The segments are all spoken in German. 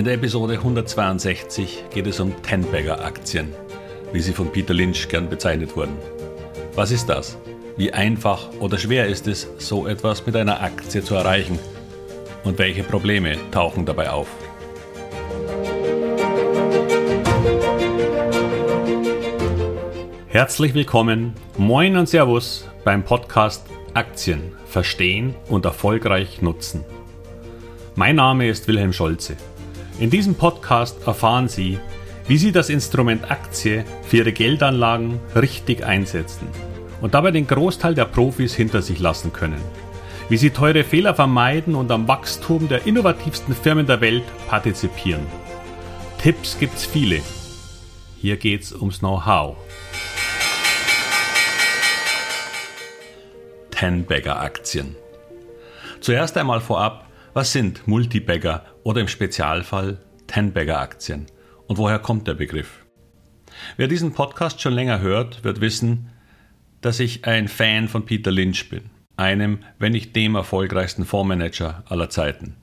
In der Episode 162 geht es um Tenbagger-Aktien, wie sie von Peter Lynch gern bezeichnet wurden. Was ist das? Wie einfach oder schwer ist es, so etwas mit einer Aktie zu erreichen? Und welche Probleme tauchen dabei auf? Herzlich willkommen, moin und Servus beim Podcast Aktien verstehen und erfolgreich nutzen. Mein Name ist Wilhelm Scholze. In diesem Podcast erfahren Sie, wie Sie das Instrument Aktie für Ihre Geldanlagen richtig einsetzen und dabei den Großteil der Profis hinter sich lassen können. Wie Sie teure Fehler vermeiden und am Wachstum der innovativsten Firmen der Welt partizipieren. Tipps gibt's viele. Hier geht's ums Know-how. Ten-Bagger-Aktien. Zuerst einmal vorab, was sind Multibagger oder im Spezialfall Ten-Bagger-Aktien und woher kommt der Begriff? Wer diesen Podcast schon länger hört, wird wissen, dass ich ein Fan von Peter Lynch bin, einem, wenn nicht dem erfolgreichsten Fondsmanager aller Zeiten.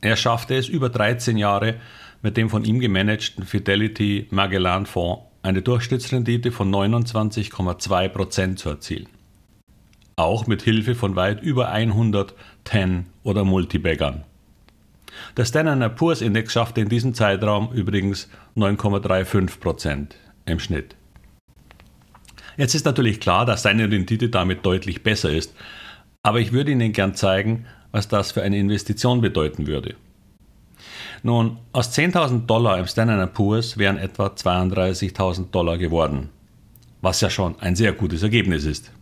Er schaffte es über 13 Jahre mit dem von ihm gemanagten Fidelity Magellan Fonds eine Durchschnittsrendite von 29,2% zu erzielen auch mit Hilfe von weit über 100 Ten- oder Multibaggern. Der Standard Poor's Index schaffte in diesem Zeitraum übrigens 9,35% im Schnitt. Jetzt ist natürlich klar, dass seine Rendite damit deutlich besser ist, aber ich würde Ihnen gern zeigen, was das für eine Investition bedeuten würde. Nun, aus 10.000 Dollar im Standard Poor's wären etwa 32.000 Dollar geworden, was ja schon ein sehr gutes Ergebnis ist.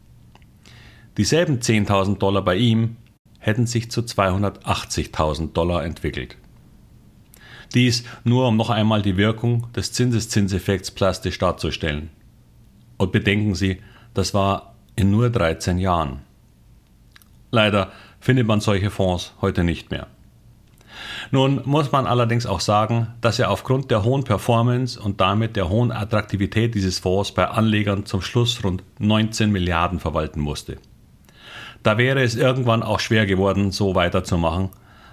Dieselben 10.000 Dollar bei ihm hätten sich zu 280.000 Dollar entwickelt. Dies nur um noch einmal die Wirkung des Zinseszinseffekts plastisch darzustellen. Und bedenken Sie, das war in nur 13 Jahren. Leider findet man solche Fonds heute nicht mehr. Nun muss man allerdings auch sagen, dass er aufgrund der hohen Performance und damit der hohen Attraktivität dieses Fonds bei Anlegern zum Schluss rund 19 Milliarden verwalten musste. Da wäre es irgendwann auch schwer geworden, so weiterzumachen,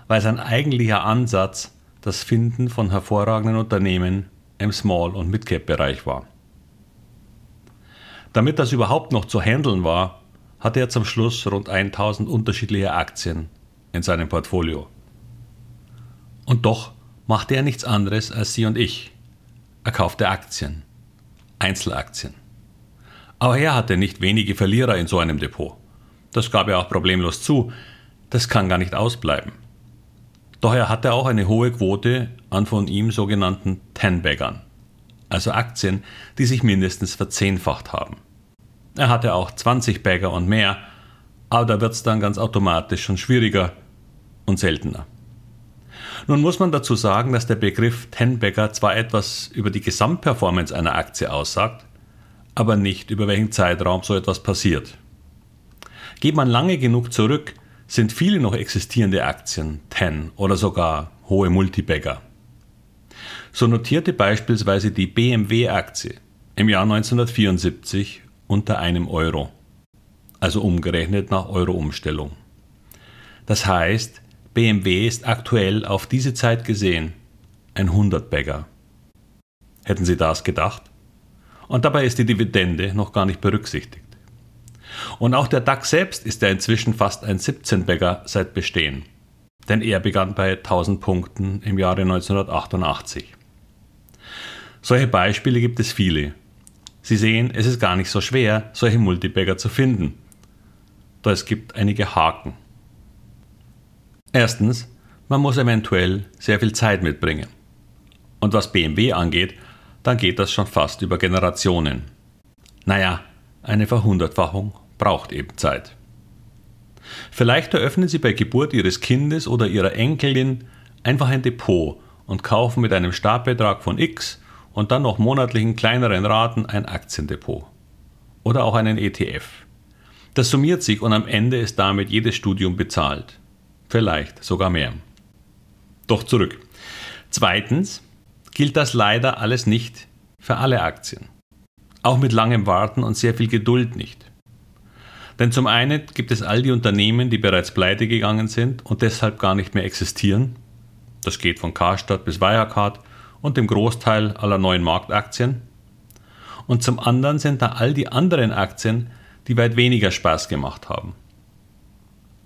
weil sein eigentlicher Ansatz das Finden von hervorragenden Unternehmen im Small- und Mid-Cap-Bereich war. Damit das überhaupt noch zu handeln war, hatte er zum Schluss rund 1000 unterschiedliche Aktien in seinem Portfolio. Und doch machte er nichts anderes als Sie und ich. Er kaufte Aktien, Einzelaktien. Aber er hatte nicht wenige Verlierer in so einem Depot. Das gab er auch problemlos zu. Das kann gar nicht ausbleiben. Doch er hatte auch eine hohe Quote an von ihm sogenannten Ten-Baggern, also Aktien, die sich mindestens verzehnfacht haben. Er hatte auch 20 Bagger und mehr, aber da wird es dann ganz automatisch schon schwieriger und seltener. Nun muss man dazu sagen, dass der Begriff Ten-Bagger zwar etwas über die Gesamtperformance einer Aktie aussagt, aber nicht über welchen Zeitraum so etwas passiert. Geht man lange genug zurück, sind viele noch existierende Aktien Ten oder sogar hohe Multibagger. So notierte beispielsweise die BMW-Aktie im Jahr 1974 unter einem Euro, also umgerechnet nach Euro-Umstellung. Das heißt, BMW ist aktuell auf diese Zeit gesehen ein 100-Bagger. Hätten Sie das gedacht? Und dabei ist die Dividende noch gar nicht berücksichtigt. Und auch der DAX selbst ist ja inzwischen fast ein 17-Bagger seit Bestehen. Denn er begann bei 1000 Punkten im Jahre 1988. Solche Beispiele gibt es viele. Sie sehen, es ist gar nicht so schwer, solche Multibagger zu finden. Doch es gibt einige Haken. Erstens, man muss eventuell sehr viel Zeit mitbringen. Und was BMW angeht, dann geht das schon fast über Generationen. Naja, eine Verhundertfachung braucht eben Zeit. Vielleicht eröffnen Sie bei Geburt Ihres Kindes oder Ihrer Enkelin einfach ein Depot und kaufen mit einem Startbetrag von X und dann noch monatlichen kleineren Raten ein Aktiendepot. Oder auch einen ETF. Das summiert sich und am Ende ist damit jedes Studium bezahlt. Vielleicht sogar mehr. Doch zurück. Zweitens gilt das leider alles nicht für alle Aktien. Auch mit langem Warten und sehr viel Geduld nicht. Denn zum einen gibt es all die Unternehmen, die bereits pleite gegangen sind und deshalb gar nicht mehr existieren. Das geht von Karstadt bis Wirecard und dem Großteil aller neuen Marktaktien. Und zum anderen sind da all die anderen Aktien, die weit weniger Spaß gemacht haben.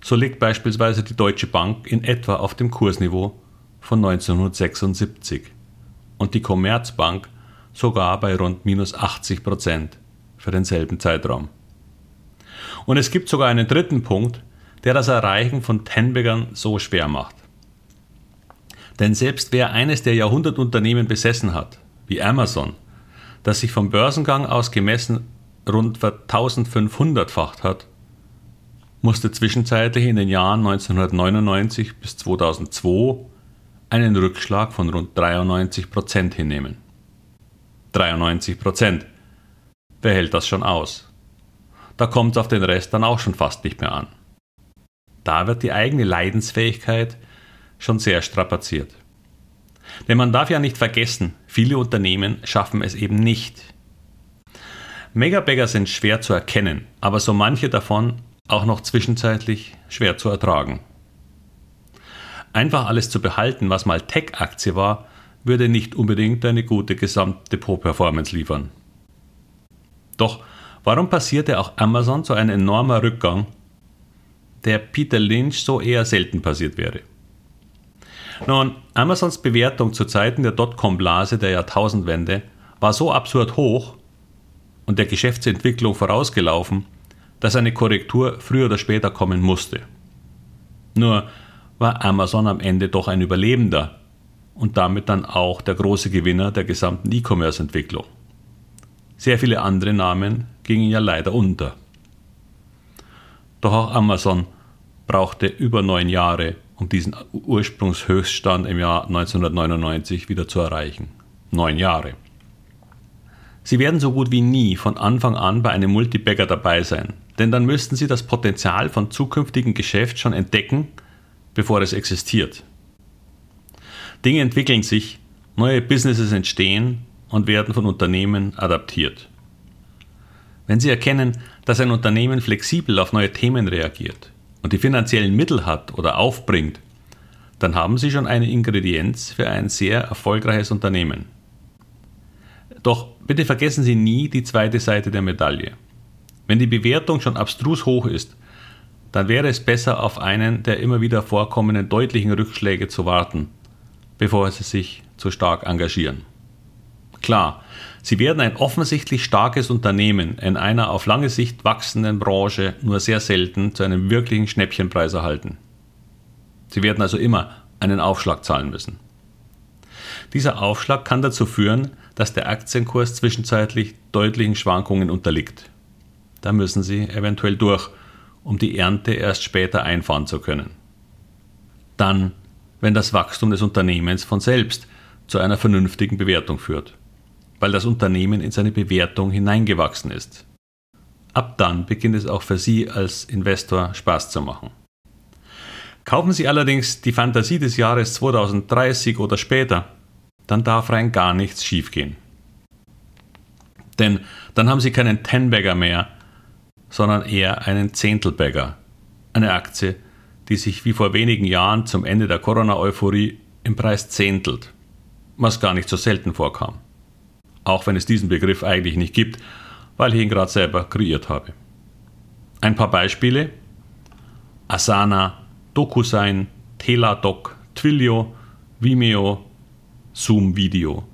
So liegt beispielsweise die Deutsche Bank in etwa auf dem Kursniveau von 1976 und die Commerzbank sogar bei rund minus 80 Prozent für denselben Zeitraum. Und es gibt sogar einen dritten Punkt, der das Erreichen von Tenbegern so schwer macht. Denn selbst wer eines der Jahrhundertunternehmen besessen hat, wie Amazon, das sich vom Börsengang aus gemessen rund 1500-facht hat, musste zwischenzeitlich in den Jahren 1999 bis 2002 einen Rückschlag von rund 93 Prozent hinnehmen. 93 Prozent. Wer hält das schon aus? Da kommt es auf den Rest dann auch schon fast nicht mehr an. Da wird die eigene Leidensfähigkeit schon sehr strapaziert. Denn man darf ja nicht vergessen, viele Unternehmen schaffen es eben nicht. Megabagger sind schwer zu erkennen, aber so manche davon auch noch zwischenzeitlich schwer zu ertragen. Einfach alles zu behalten, was mal Tech-Aktie war, würde nicht unbedingt eine gute Gesamtdepot-Performance liefern. Doch warum passierte auch Amazon so ein enormer Rückgang, der Peter Lynch so eher selten passiert wäre? Nun, Amazons Bewertung zu Zeiten der Dotcom-Blase der Jahrtausendwende war so absurd hoch und der Geschäftsentwicklung vorausgelaufen, dass eine Korrektur früher oder später kommen musste. Nur war Amazon am Ende doch ein Überlebender und damit dann auch der große Gewinner der gesamten E-Commerce-Entwicklung. Sehr viele andere Namen gingen ja leider unter. Doch auch Amazon brauchte über neun Jahre, um diesen Ursprungshöchststand im Jahr 1999 wieder zu erreichen. Neun Jahre. Sie werden so gut wie nie von Anfang an bei einem Multibagger dabei sein, denn dann müssten Sie das Potenzial von zukünftigen Geschäft schon entdecken, bevor es existiert. Dinge entwickeln sich, neue Businesses entstehen und werden von Unternehmen adaptiert. Wenn Sie erkennen, dass ein Unternehmen flexibel auf neue Themen reagiert und die finanziellen Mittel hat oder aufbringt, dann haben Sie schon eine Ingredienz für ein sehr erfolgreiches Unternehmen. Doch bitte vergessen Sie nie die zweite Seite der Medaille. Wenn die Bewertung schon abstrus hoch ist, dann wäre es besser, auf einen der immer wieder vorkommenden deutlichen Rückschläge zu warten, bevor Sie sich zu stark engagieren. Klar, Sie werden ein offensichtlich starkes Unternehmen in einer auf lange Sicht wachsenden Branche nur sehr selten zu einem wirklichen Schnäppchenpreis erhalten. Sie werden also immer einen Aufschlag zahlen müssen. Dieser Aufschlag kann dazu führen, dass der Aktienkurs zwischenzeitlich deutlichen Schwankungen unterliegt. Da müssen Sie eventuell durch, um die Ernte erst später einfahren zu können. Dann, wenn das Wachstum des Unternehmens von selbst zu einer vernünftigen Bewertung führt, weil das Unternehmen in seine Bewertung hineingewachsen ist. Ab dann beginnt es auch für Sie als Investor Spaß zu machen. Kaufen Sie allerdings die Fantasie des Jahres 2030 oder später, dann darf rein gar nichts schiefgehen. Denn dann haben Sie keinen Ten-Bagger mehr, sondern eher einen Zehntelbagger. Eine Aktie, die sich wie vor wenigen Jahren zum Ende der Corona-Euphorie im Preis zehntelt, was gar nicht so selten vorkam. Auch wenn es diesen Begriff eigentlich nicht gibt, weil ich ihn gerade selber kreiert habe. Ein paar Beispiele: Asana, DocuSign, Teladoc, Twilio, Vimeo, Zoom Video,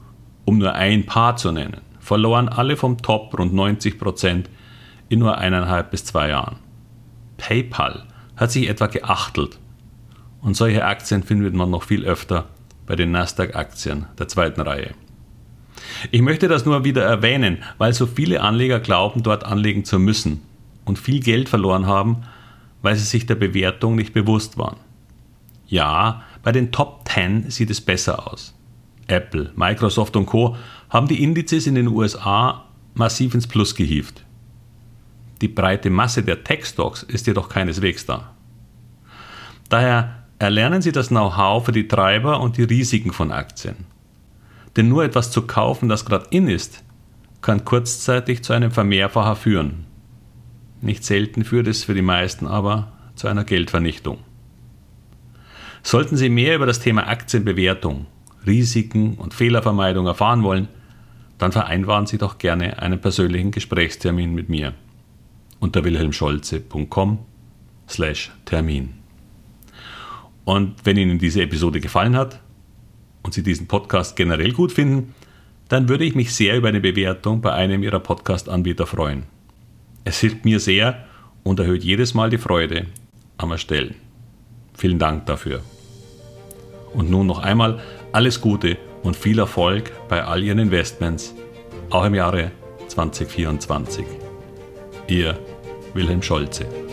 um nur ein paar zu nennen, verloren alle vom Top rund 90 Prozent in nur eineinhalb bis zwei Jahren. PayPal hat sich etwa geachtelt und solche Aktien findet man noch viel öfter bei den Nasdaq-Aktien der zweiten Reihe. Ich möchte das nur wieder erwähnen, weil so viele Anleger glauben, dort anlegen zu müssen und viel Geld verloren haben, weil sie sich der Bewertung nicht bewusst waren. Ja, bei den Top 10 sieht es besser aus. Apple, Microsoft und Co. haben die Indizes in den USA massiv ins Plus gehievt. Die breite Masse der Tech-Stocks ist jedoch keineswegs da. Daher erlernen Sie das Know-how für die Treiber und die Risiken von Aktien. Denn nur etwas zu kaufen, das gerade in ist, kann kurzzeitig zu einem Vermehrfacher führen. Nicht selten führt es für die meisten aber zu einer Geldvernichtung. Sollten Sie mehr über das Thema Aktienbewertung, Risiken und Fehlervermeidung erfahren wollen, dann vereinbaren Sie doch gerne einen persönlichen Gesprächstermin mit mir unter wilhelmscholze.com slash Termin. Und wenn Ihnen diese Episode gefallen hat und Sie diesen Podcast generell gut finden, dann würde ich mich sehr über eine Bewertung bei einem Ihrer Podcast-Anbieter freuen. Es hilft mir sehr und erhöht jedes Mal die Freude am Erstellen. Vielen Dank dafür. Und nun noch einmal alles Gute und viel Erfolg bei all Ihren Investments, auch im Jahre 2024. Ihr Wilhelm Scholze.